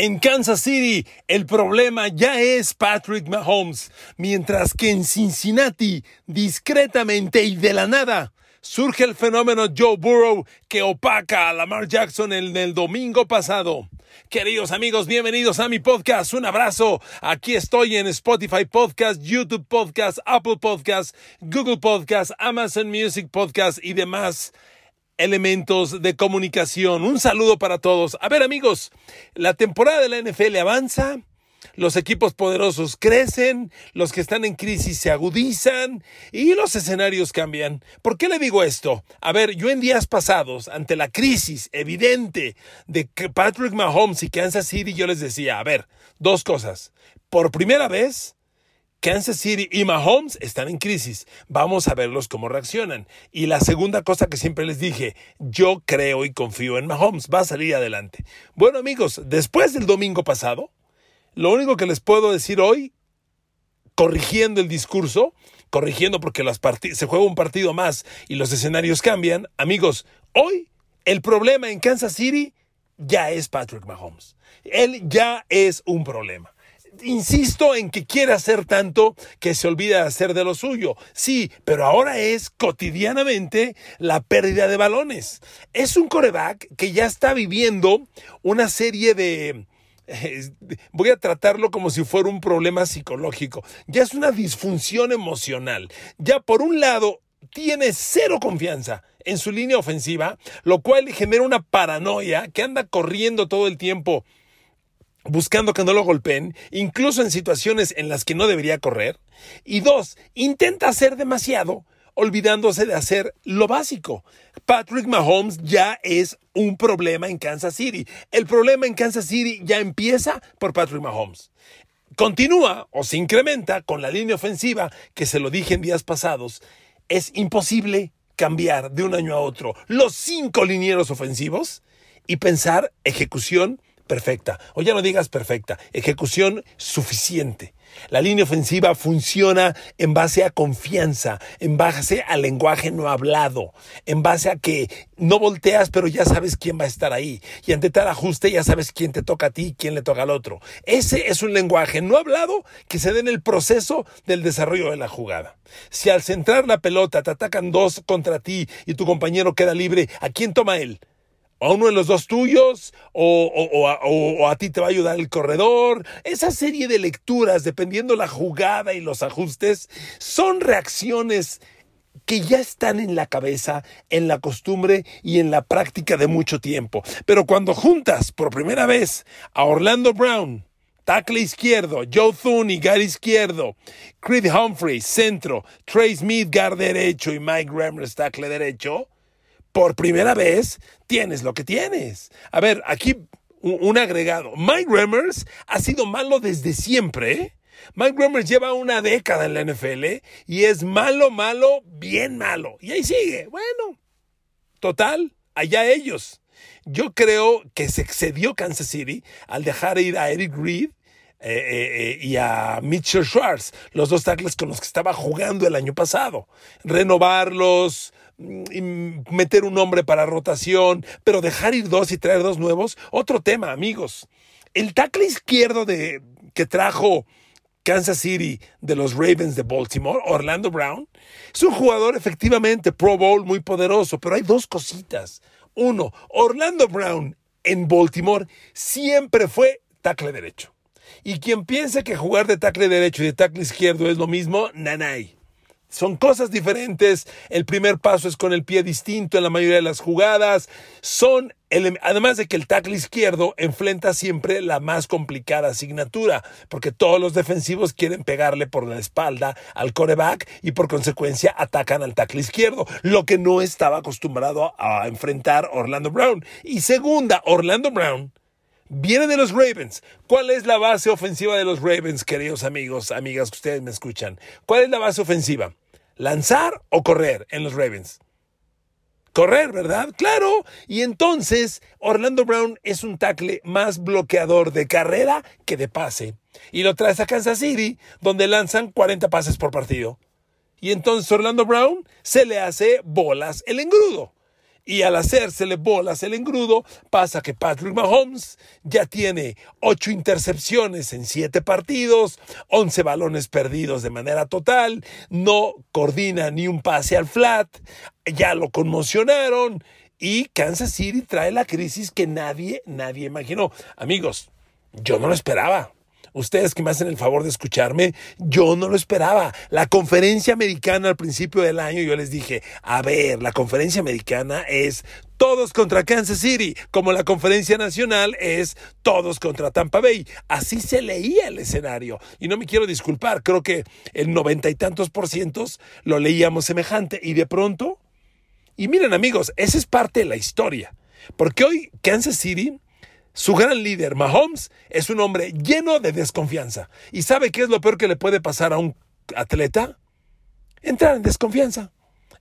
En Kansas City, el problema ya es Patrick Mahomes, mientras que en Cincinnati, discretamente y de la nada, surge el fenómeno Joe Burrow que opaca a Lamar Jackson en el domingo pasado. Queridos amigos, bienvenidos a mi podcast. Un abrazo. Aquí estoy en Spotify Podcast, YouTube Podcast, Apple Podcast, Google Podcast, Amazon Music Podcast y demás elementos de comunicación. Un saludo para todos. A ver amigos, la temporada de la NFL avanza. Los equipos poderosos crecen, los que están en crisis se agudizan y los escenarios cambian. ¿Por qué le digo esto? A ver, yo en días pasados, ante la crisis evidente de Patrick Mahomes y Kansas City, yo les decía, a ver, dos cosas. Por primera vez, Kansas City y Mahomes están en crisis. Vamos a verlos cómo reaccionan. Y la segunda cosa que siempre les dije, yo creo y confío en Mahomes, va a salir adelante. Bueno amigos, después del domingo pasado, lo único que les puedo decir hoy, corrigiendo el discurso, corrigiendo porque se juega un partido más y los escenarios cambian, amigos, hoy el problema en Kansas City ya es Patrick Mahomes. Él ya es un problema insisto en que quiere hacer tanto que se olvida de hacer de lo suyo. Sí, pero ahora es cotidianamente la pérdida de balones. Es un coreback que ya está viviendo una serie de... voy a tratarlo como si fuera un problema psicológico. Ya es una disfunción emocional. Ya por un lado tiene cero confianza en su línea ofensiva, lo cual genera una paranoia que anda corriendo todo el tiempo buscando que no lo golpeen, incluso en situaciones en las que no debería correr. Y dos, intenta hacer demasiado, olvidándose de hacer lo básico. Patrick Mahomes ya es un problema en Kansas City. El problema en Kansas City ya empieza por Patrick Mahomes. Continúa o se incrementa con la línea ofensiva, que se lo dije en días pasados. Es imposible cambiar de un año a otro los cinco linieros ofensivos y pensar ejecución perfecta. O ya no digas perfecta, ejecución suficiente. La línea ofensiva funciona en base a confianza, en base al lenguaje no hablado, en base a que no volteas pero ya sabes quién va a estar ahí y ante tal ajuste ya sabes quién te toca a ti y quién le toca al otro. Ese es un lenguaje no hablado que se da en el proceso del desarrollo de la jugada. Si al centrar la pelota te atacan dos contra ti y tu compañero queda libre, ¿a quién toma él? A uno de los dos tuyos o, a, ti te va a ayudar el corredor. Esa serie de lecturas, dependiendo la jugada y los ajustes, son reacciones que ya están en la cabeza, en la costumbre y en la práctica de mucho tiempo. Pero cuando juntas por primera vez a Orlando Brown, tackle izquierdo, Joe Thune, guard izquierdo, Creed Humphrey, centro, Trey Smith, guard derecho y Mike Remmers, tackle derecho, por primera vez tienes lo que tienes. A ver, aquí un, agregado. Mike Remmers ha sido malo desde siempre. Mike Remmers lleva una década en la NFL y es malo, malo, bien malo. Y ahí sigue. Bueno, total, allá ellos. Yo creo que se excedió Kansas City al dejar ir a Eric Reed eh, eh, eh, y a Mitchell Schwartz, los dos tackles con los que estaba jugando el año pasado. Renovarlos, meter un hombre para rotación, pero dejar ir dos y traer dos nuevos, otro tema, amigos. El tackle izquierdo de, que trajo Kansas City de los Ravens de Baltimore, Orlando Brown, es un jugador efectivamente Pro Bowl muy poderoso, pero hay dos cositas. Uno, Orlando Brown en Baltimore siempre fue tackle derecho. Y quien piense que jugar de tackle derecho y de tackle izquierdo es lo mismo, nanay. Son cosas diferentes. El primer paso es con el pie distinto en la mayoría de las jugadas. Son, además de que el tackle izquierdo enfrenta siempre la más complicada asignatura, porque todos los defensivos quieren pegarle por la espalda al coreback y por consecuencia atacan al tackle izquierdo, lo que no estaba acostumbrado a enfrentar Orlando Brown. Y segunda, Orlando Brown viene de los Ravens. ¿Cuál es la base ofensiva de los Ravens, queridos amigos, amigas que ustedes me escuchan? ¿Cuál es la base ofensiva? ¿Lanzar o correr en los Ravens? Correr, ¿verdad? Claro. Y entonces Orlando Brown es un tackle más bloqueador de carrera que de pase. Y lo traes a Kansas City, donde lanzan 40 pases por partido. Y entonces Orlando Brown se le hace bolas el engrudo. Y al hacérsele bolas el engrudo, pasa que Patrick Mahomes ya tiene ocho intercepciones en siete partidos, once balones perdidos de manera total, no coordina ni un pase al flat, ya lo conmocionaron y Kansas City trae la crisis que nadie, nadie imaginó. Amigos, yo no lo esperaba. Ustedes que me hacen el favor de escucharme, yo no lo esperaba. La conferencia americana al principio del año, yo les dije, a ver, la conferencia americana es todos contra Kansas City, como la conferencia nacional es todos contra Tampa Bay. Así se leía el escenario. Y no me quiero disculpar, creo que el noventa y tantos por cientos lo leíamos semejante. Y de pronto, y miren amigos, esa es parte de la historia. Porque hoy Kansas City, su gran líder, Mahomes, es un hombre lleno de desconfianza. ¿Y sabe qué es lo peor que le puede pasar a un atleta? Entrar en desconfianza.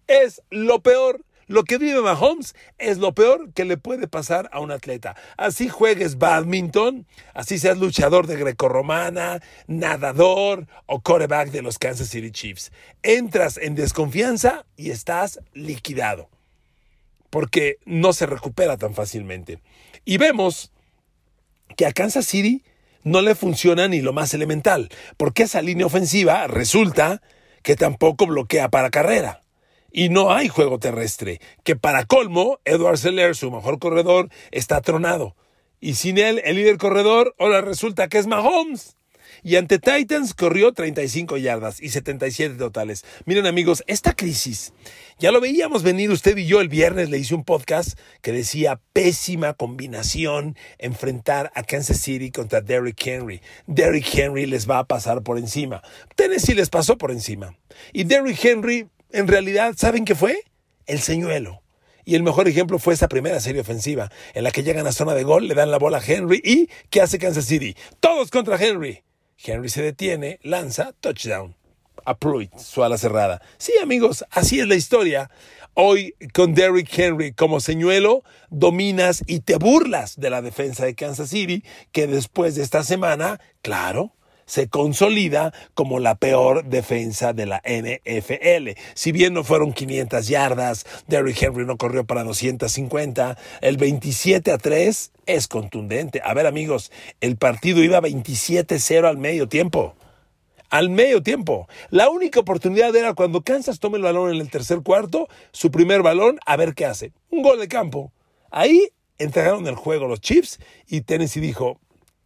Es lo peor. Lo que vive Mahomes es lo peor que le puede pasar a un atleta. Así juegues badminton, así seas luchador de grecorromana, nadador o quarterback de los Kansas City Chiefs. Entras en desconfianza y estás liquidado. Porque no se recupera tan fácilmente. Y vemos que a Kansas City no le funciona ni lo más elemental, porque esa línea ofensiva resulta que tampoco bloquea para carrera y no hay juego terrestre, que para colmo, Edward Seller, su mejor corredor, está tronado. Y sin él, el líder corredor, ahora resulta que es Mahomes. Y ante Titans corrió 35 yardas y 77 totales. Miren amigos, esta crisis ya lo veíamos venir usted y yo el viernes, le hice un podcast que decía pésima combinación enfrentar a Kansas City contra Derrick Henry. Derrick Henry les va a pasar por encima. Tennessee les pasó por encima. Y Derrick Henry en realidad, ¿saben qué fue? El señuelo. Y el mejor ejemplo fue esa primera serie ofensiva, en la que llegan a zona de gol, le dan la bola a Henry y ¿qué hace Kansas City? Todos contra Henry. Henry se detiene, lanza, touchdown. A Pruitt, su ala cerrada. Sí, amigos, así es la historia. Hoy, con Derrick Henry como señuelo, dominas y te burlas de la defensa de Kansas City, que después de esta semana, claro, se consolida como la peor defensa de la NFL. Si bien no fueron 500 yardas, Derrick Henry no corrió para 250, el 27 a 3 es contundente. A ver amigos, el partido iba 27-0 al medio tiempo al medio tiempo. La única oportunidad era cuando Kansas tome el balón en el tercer cuarto, su primer balón, a ver qué hace. Un gol de campo. Ahí entregaron el juego los Chiefs y Tennessee dijo,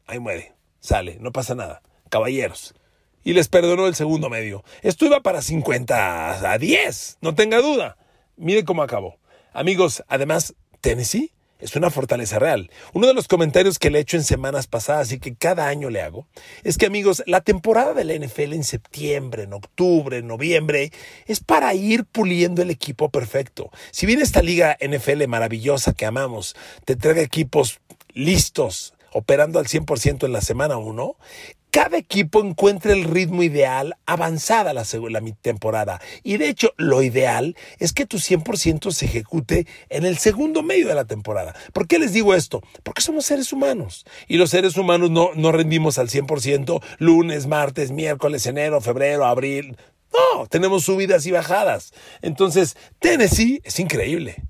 ahí muere, sale, no pasa nada caballeros. Y les perdonó el segundo medio. Esto iba para 50 a 10, no tenga duda. Mire cómo acabó. Amigos, además, Tennessee es una fortaleza real. Uno de los comentarios que le he hecho en semanas pasadas y que cada año le hago es que, amigos, la temporada de la NFL en septiembre, en octubre, en noviembre, es para ir puliendo el equipo perfecto. Si bien esta liga NFL maravillosa que amamos te trae equipos listos, operando al 100% en la semana 1, cada equipo encuentra el ritmo ideal avanzada la, la temporada. Y de hecho, lo ideal es que tu 100% se ejecute en el segundo medio de la temporada. ¿Por qué les digo esto? Porque somos seres humanos. Y los seres humanos no, no rendimos al 100% lunes, martes, miércoles, enero, febrero, abril. No, tenemos subidas y bajadas. Entonces, Tennessee es increíble.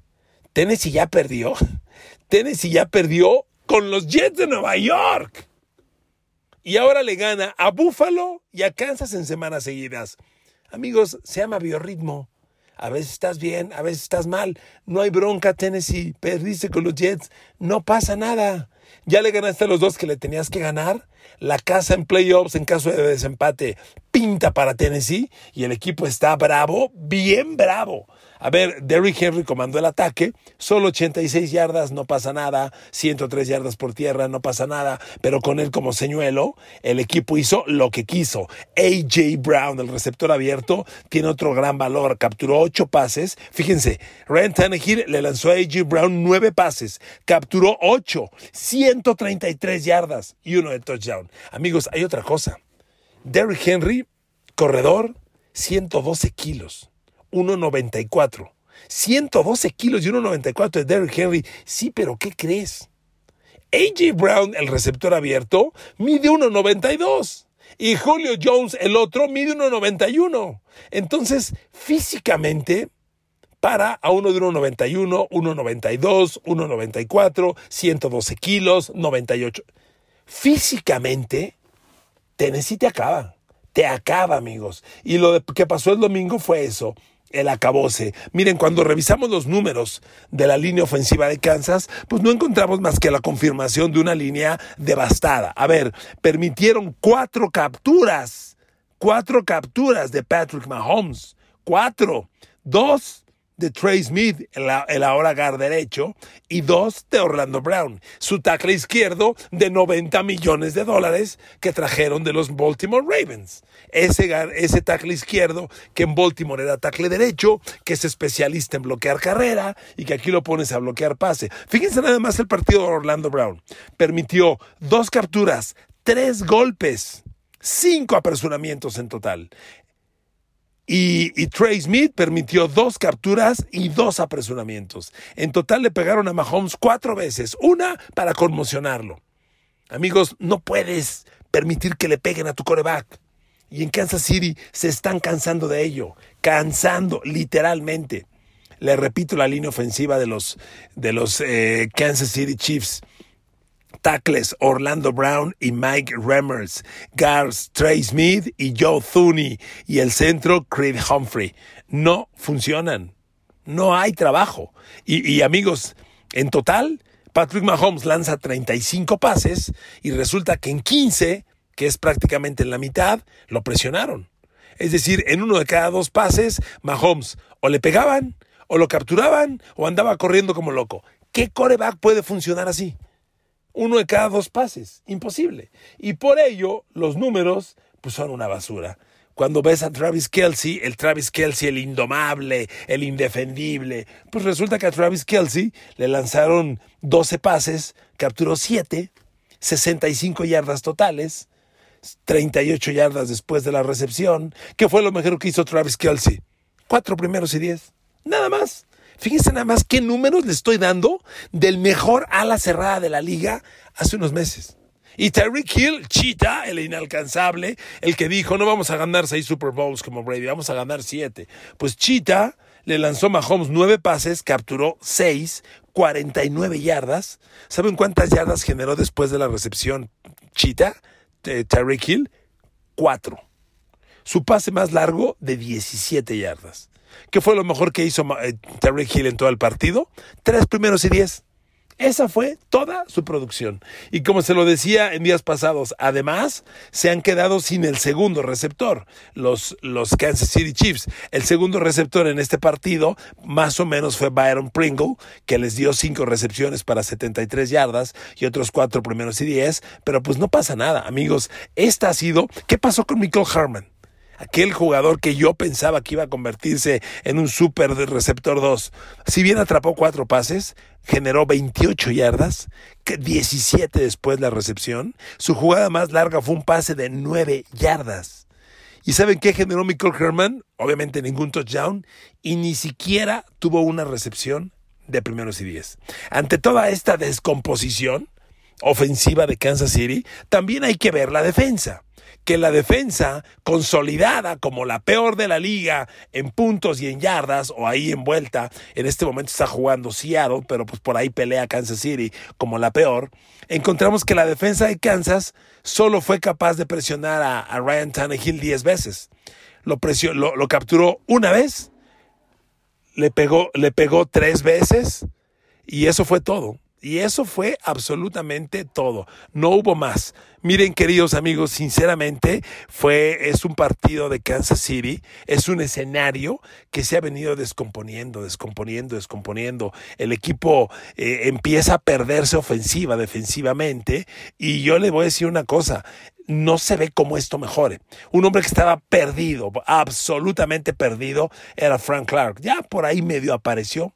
Tennessee ya perdió. Tennessee ya perdió con los Jets de Nueva York y ahora le gana a Buffalo y a Kansas en semanas seguidas. Amigos, se llama biorritmo. A veces estás bien, a veces estás mal. No hay bronca, Tennessee. Perdiste con los Jets. No pasa nada. Ya le ganaste a los dos que le tenías que ganar. La casa en playoffs en caso de desempate pinta para Tennessee y el equipo está bravo, bien bravo. A ver, Derrick Henry comandó el ataque, solo 86 yardas, no pasa nada, 103 yardas por tierra, no pasa nada, pero con él como señuelo, el equipo hizo lo que quiso. AJ Brown, el receptor abierto, tiene otro gran valor, capturó 8 pases. Fíjense, Ryan Tannehill le lanzó a AJ Brown 9 pases, capturó 8, 133 yardas y uno de touchdown. Amigos, hay otra cosa. Derrick Henry, corredor, 112 kilos. 1.94. 112 kilos y 1.94 de Derrick Henry. Sí, pero ¿qué crees? AJ Brown, el receptor abierto, mide 1.92. Y Julio Jones, el otro, mide 1.91. Entonces, físicamente, para a uno de 1,91, 1,92, 1,94, 112 kilos, 98. Físicamente, Tennessee te acaba. Te acaba, amigos. Y lo que pasó el domingo fue eso el acabose. Miren, cuando revisamos los números de la línea ofensiva de Kansas, pues no encontramos más que la confirmación de una línea devastada. A ver, permitieron cuatro capturas, cuatro capturas de Patrick Mahomes, cuatro, dos de Trey Smith, el, ahora guard derecho, y dos de Orlando Brown, su tackle izquierdo de 90 millones de dólares que trajeron de los Baltimore Ravens. Ese, ese tackle izquierdo que en Baltimore era tackle derecho, que es especialista en bloquear carrera y que aquí lo pones a bloquear pase. Fíjense nada más el partido de Orlando Brown. Permitió dos capturas, tres golpes, cinco apresuramientos en total. Y, Trey Smith permitió dos capturas y dos apresuramientos. En total le pegaron a Mahomes cuatro veces, una para conmocionarlo. Amigos, no puedes permitir que le peguen a tu coreback. Y en Kansas City se están cansando de ello, cansando literalmente. Le repito la línea ofensiva de los, de los eh, Kansas City Chiefs tackles Orlando Brown y Mike Remmers, guards Trey Smith y Joe Thuney y el centro Creed Humphrey. No funcionan. No hay trabajo. Y, amigos, en total, Patrick Mahomes lanza 35 pases y resulta que en 15, que es prácticamente en la mitad, lo presionaron. Es decir, en uno de cada dos pases, Mahomes o le pegaban, o lo capturaban, o andaba corriendo como loco. ¿Qué coreback puede funcionar así? Uno de cada dos pases. Imposible. Y por ello, los números pues, son una basura. Cuando ves a Travis Kelsey, el Travis Kelsey, el indomable, el indefendible, pues resulta que a Travis Kelsey le lanzaron 12 pases, capturó 7, 65 yardas totales, 38 yardas después de la recepción. ¿Qué fue lo mejor que hizo Travis Kelsey? Cuatro primeros y diez. Nada más. Fíjense nada más qué números le estoy dando del mejor ala cerrada de la liga hace unos meses. Y Terry Hill, Cheetah, el inalcanzable, el que dijo, no vamos a ganar seis Super Bowls como Brady, vamos a ganar siete. Pues Cheetah le lanzó a Mahomes nueve pases, capturó seis, 49 yardas. ¿Saben cuántas yardas generó después de la recepción Cheetah, de Terry Hill? Cuatro. Su pase más largo de 17 yardas. ¿Qué fue lo mejor que hizo eh, Terry Hill en todo el partido? Tres primeros y diez. Esa fue toda su producción. Y como se lo decía en días pasados, además se han quedado sin el segundo receptor, los, los Kansas City Chiefs. El segundo receptor en este partido más o menos fue Byron Pringle, que les dio cinco recepciones para 73 yardas y otros cuatro primeros y diez. Pero pues no pasa nada, amigos. Esta ha sido... ¿Qué pasó con Michael Harman? Aquel jugador que yo pensaba que iba a convertirse en un super receptor 2. Si bien atrapó cuatro pases, generó 28 yardas, 17 después la recepción. Su jugada más larga fue un pase de 9 yardas. ¿Y saben qué generó Michael Herman? Obviamente ningún touchdown y ni siquiera tuvo una recepción de primeros y diez. Ante toda esta descomposición ofensiva de Kansas City, también hay que ver la defensa que la defensa, consolidada como la peor de la liga en puntos y en yardas, o ahí envuelta, en este momento está jugando Seattle, pero pues por ahí pelea Kansas City como la peor, encontramos que la defensa de Kansas solo fue capaz de presionar a, Ryan Tannehill 10 veces. Lo, lo, lo capturó una vez, le pegó, le pegó tres veces, y eso fue todo. Y eso fue absolutamente todo. No hubo más. Miren, queridos amigos, sinceramente, fue, es un partido de Kansas City, es un escenario que se ha venido descomponiendo, descomponiendo, descomponiendo. El equipo eh, empieza a perderse ofensiva, defensivamente, y yo le voy a decir una cosa, no se ve cómo esto mejore. Un hombre que estaba perdido, absolutamente perdido, era Frank Clark. Ya por ahí medio apareció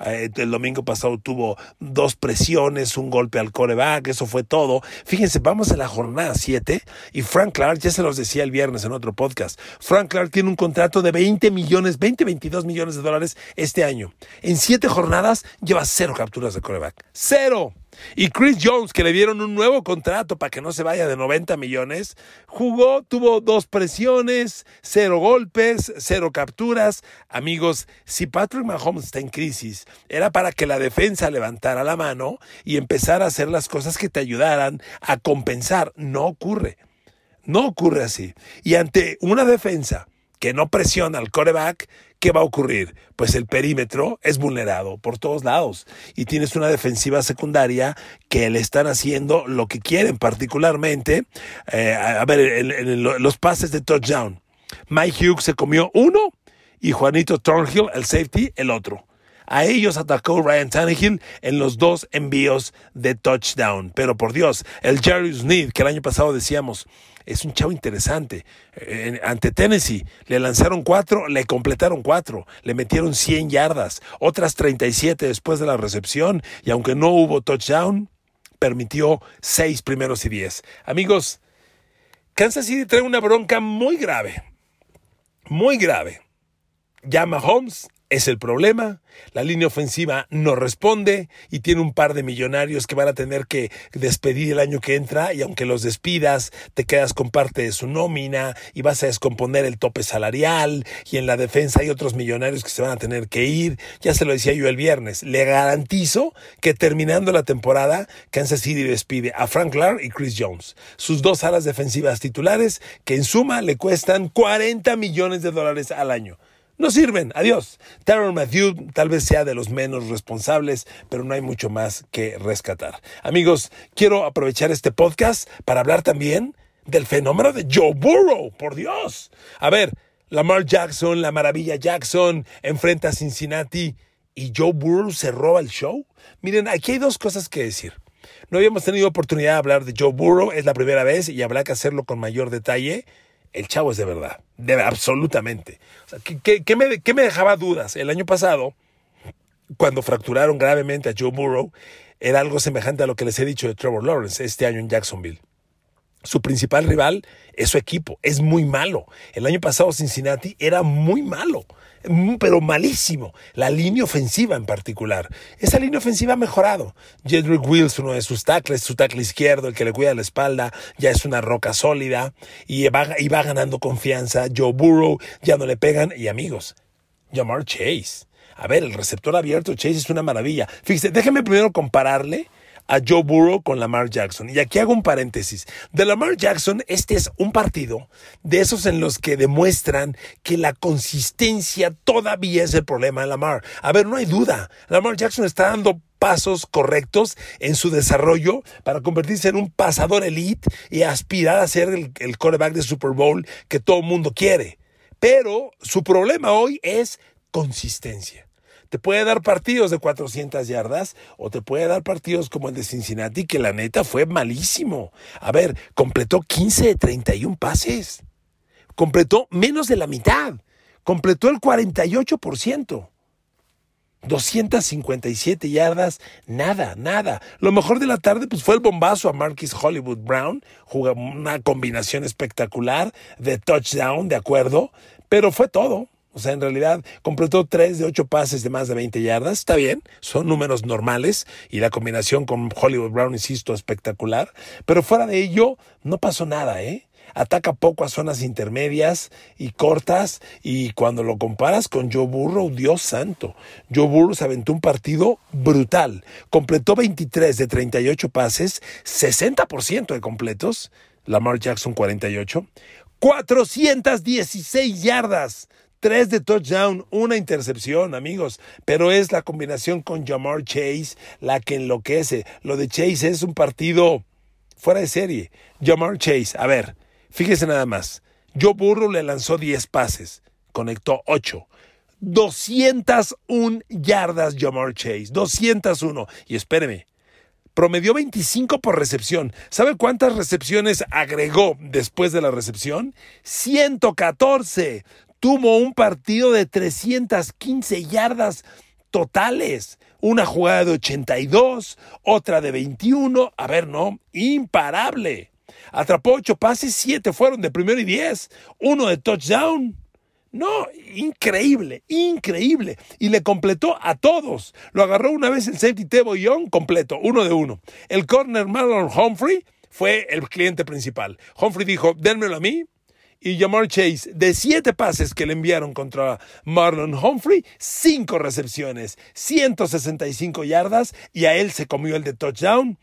el domingo pasado tuvo dos presiones, un golpe al coreback, eso fue todo. Fíjense, vamos a la jornada 7 y Frank Clark, ya se los decía el viernes en otro podcast, Frank Clark tiene un contrato de 20 millones, 20, 22 millones de dólares este año. En siete jornadas lleva cero capturas de coreback. Cero. Y Chris Jones, que le dieron un nuevo contrato para que no se vaya de 90 millones, jugó, tuvo dos presiones, cero golpes, cero capturas. Amigos, si Patrick Mahomes está en crisis, era para que la defensa levantara la mano y empezara a hacer las cosas que te ayudaran a compensar. No ocurre. No ocurre así. Y ante una defensa que no presiona al coreback, ¿qué va a ocurrir? Pues el perímetro es vulnerado por todos lados y tienes una defensiva secundaria que le están haciendo lo que quieren, particularmente, eh, a ver, los pases de touchdown. Mike Hughes se comió uno y Juanito Thornhill, el safety, el otro. A ellos atacó Ryan Tannehill en los dos envíos de touchdown. Pero por Dios, el Jerry Sneed, que el año pasado decíamos, es un chavo interesante. ante Tennessee le lanzaron cuatro, le completaron cuatro, le metieron 100 yardas, otras 37 después de la recepción y aunque no hubo touchdown, permitió seis primeros y diez. Amigos, Kansas City trae una bronca muy grave, muy grave. Llama Holmes es el problema. La línea ofensiva no responde y tiene un par de millonarios que van a tener que despedir el año que entra y aunque los despidas te quedas con parte de su nómina y vas a descomponer el tope salarial y en la defensa hay otros millonarios que se van a tener que ir. Ya se lo decía yo el viernes. Le garantizo que terminando la temporada Kansas City despide a Frank Clark y Chris Jones, sus dos alas defensivas titulares que en suma le cuestan 40 millones de dólares al año no sirven. Adiós. Tyron Matthew tal vez sea de los menos responsables, pero no hay mucho más que rescatar. Amigos, quiero aprovechar este podcast para hablar también del fenómeno de Joe Burrow. Por Dios. A ver, Lamar Jackson, la maravilla Jackson, enfrenta a Cincinnati y Joe Burrow se roba el show. Miren, aquí hay dos cosas que decir. No habíamos tenido oportunidad de hablar de Joe Burrow, es la primera vez y habrá que hacerlo con mayor detalle el chavo es de verdad, de, absolutamente. ¿qué, me, ¿Qué me dejaba dudas? El año pasado, cuando fracturaron gravemente a Joe Burrow, era algo semejante a lo que les he dicho de Trevor Lawrence este año en Jacksonville. Su principal rival es su equipo, es muy malo. El año pasado Cincinnati era muy malo, pero malísimo. La línea ofensiva en particular. Esa línea ofensiva ha mejorado. Jedrick Wills, uno de sus tackles, su tackle izquierdo, el que le cuida la espalda, ya es una roca sólida y va, y va ganando confianza. Joe Burrow ya no le pegan. Y amigos, Jamar Chase. A ver, el receptor abierto Chase es una maravilla. Fíjese, déjenme primero compararle a Joe Burrow con Lamar Jackson. Y aquí hago un paréntesis. De Lamar Jackson, este es un partido de esos en los que demuestran que la consistencia todavía es el problema de Lamar. A ver, no hay duda. Lamar Jackson está dando pasos correctos en su desarrollo para convertirse en un pasador elite y aspirar a ser el, el de Super Bowl que todo el mundo quiere. Pero su problema hoy es consistencia. Te puede dar partidos de 400 yardas o te puede dar partidos como el de Cincinnati, que la neta fue malísimo. A ver, completó 15 de 31 pases. Completó menos de la mitad. Completó el 48%. 257 yardas, nada, nada. Lo mejor de la tarde pues, fue el bombazo a Marquis Hollywood Brown, jugó una combinación espectacular de touchdown, de acuerdo, pero fue todo. O sea, en realidad completó 3 de 8 pases de más de 20 yardas. Está bien, son números normales y la combinación con Hollywood Brown, insisto, espectacular. Pero fuera de ello, no pasó nada, ¿eh? Ataca poco a zonas intermedias y cortas y cuando lo comparas con Joe Burrow, Dios santo, Joe Burrow se aventó un partido brutal. Completó 23 de 38 pases, 60% de completos. Lamar Jackson 48. 416 yardas. Tres de touchdown, una intercepción, amigos. Pero es la combinación con Jamar Chase la que enloquece. Lo de Chase es un partido fuera de serie. Jamar Chase, a ver, fíjese nada más. Joe Burrow le lanzó 10 pases, conectó 8. 201 yardas Jamar Chase, 201. Y espéreme, promedió 25 por recepción. ¿Sabe cuántas recepciones agregó después de la recepción? 114 tuvo un partido de 315 yardas totales. Una jugada de 82, otra de 21. A ver, no, imparable. Atrapó ocho pases, siete fueron de primero y diez. Uno de touchdown. No, increíble, increíble. Y le completó a todos. Lo agarró una vez el safety Tebo Young completo, uno de uno. El corner Marlon Humphrey fue el cliente principal. Humphrey dijo, dénmelo a mí, y Jamar Chase, de siete pases que le enviaron contra Marlon Humphrey, cinco recepciones, 165 yardas, y a él se comió el de touchdown.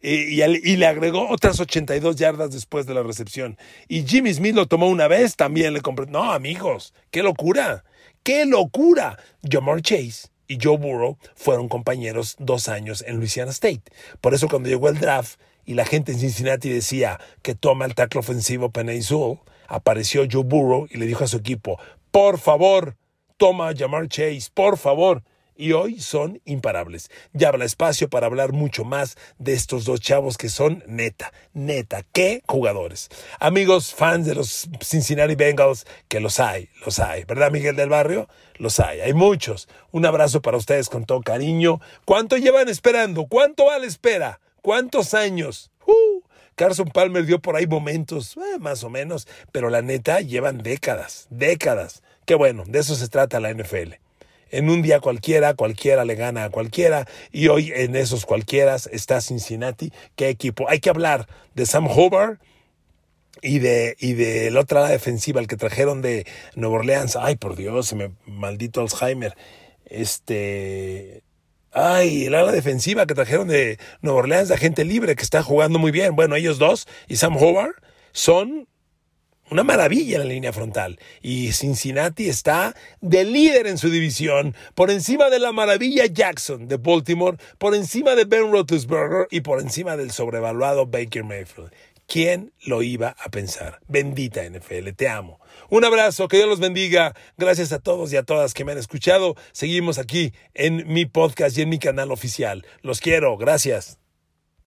Y, y, le agregó otras 82 yardas después de la recepción. Y Jimmy Smith lo tomó una vez, también le compró. No, amigos, qué locura, qué locura. Jamar Chase y Joe Burrow fueron compañeros dos años en Louisiana State. Por eso cuando llegó el draft y la gente en Cincinnati decía que toma el tackle ofensivo Penny Sewell, apareció Joe Burrow y le dijo a su equipo, por favor, toma a Jamar Chase, por favor y hoy son imparables. Ya habrá espacio para hablar mucho más de estos dos chavos que son neta, neta, qué jugadores. Amigos fans de los Cincinnati Bengals, que los hay, los hay, ¿verdad Miguel del Barrio? Los hay, hay muchos. Un abrazo para ustedes con todo cariño. ¿Cuánto llevan esperando? ¿Cuánto va la espera? ¿Cuántos años? Carson Palmer dio por ahí momentos, eh, más o menos, pero la neta llevan décadas, décadas. Qué bueno, de eso se trata la NFL. En un día cualquiera, cualquiera le gana a cualquiera. Y hoy en esos cualquiera está Cincinnati. ¿Qué equipo? Hay que hablar de Sam Hobart y de, y de la otra defensiva, el que trajeron de Nueva Orleans. Ay, por Dios, maldito Alzheimer. Este. Ay, el ala defensiva que trajeron de Nueva Orleans, de gente libre que está jugando muy bien. Bueno, ellos dos y Sam Hobart son una maravilla en la línea frontal. Y Cincinnati está de líder en su división, por encima de la maravilla Jackson de Baltimore, por encima de Ben Roethlisberger y por encima del sobrevaluado Baker Mayfield. ¿Quién lo iba a pensar? Bendita NFL, te amo. Un abrazo, que Dios los bendiga. Gracias a todos y a todas que me han escuchado. Seguimos aquí en mi podcast y en mi canal oficial. Los quiero, gracias.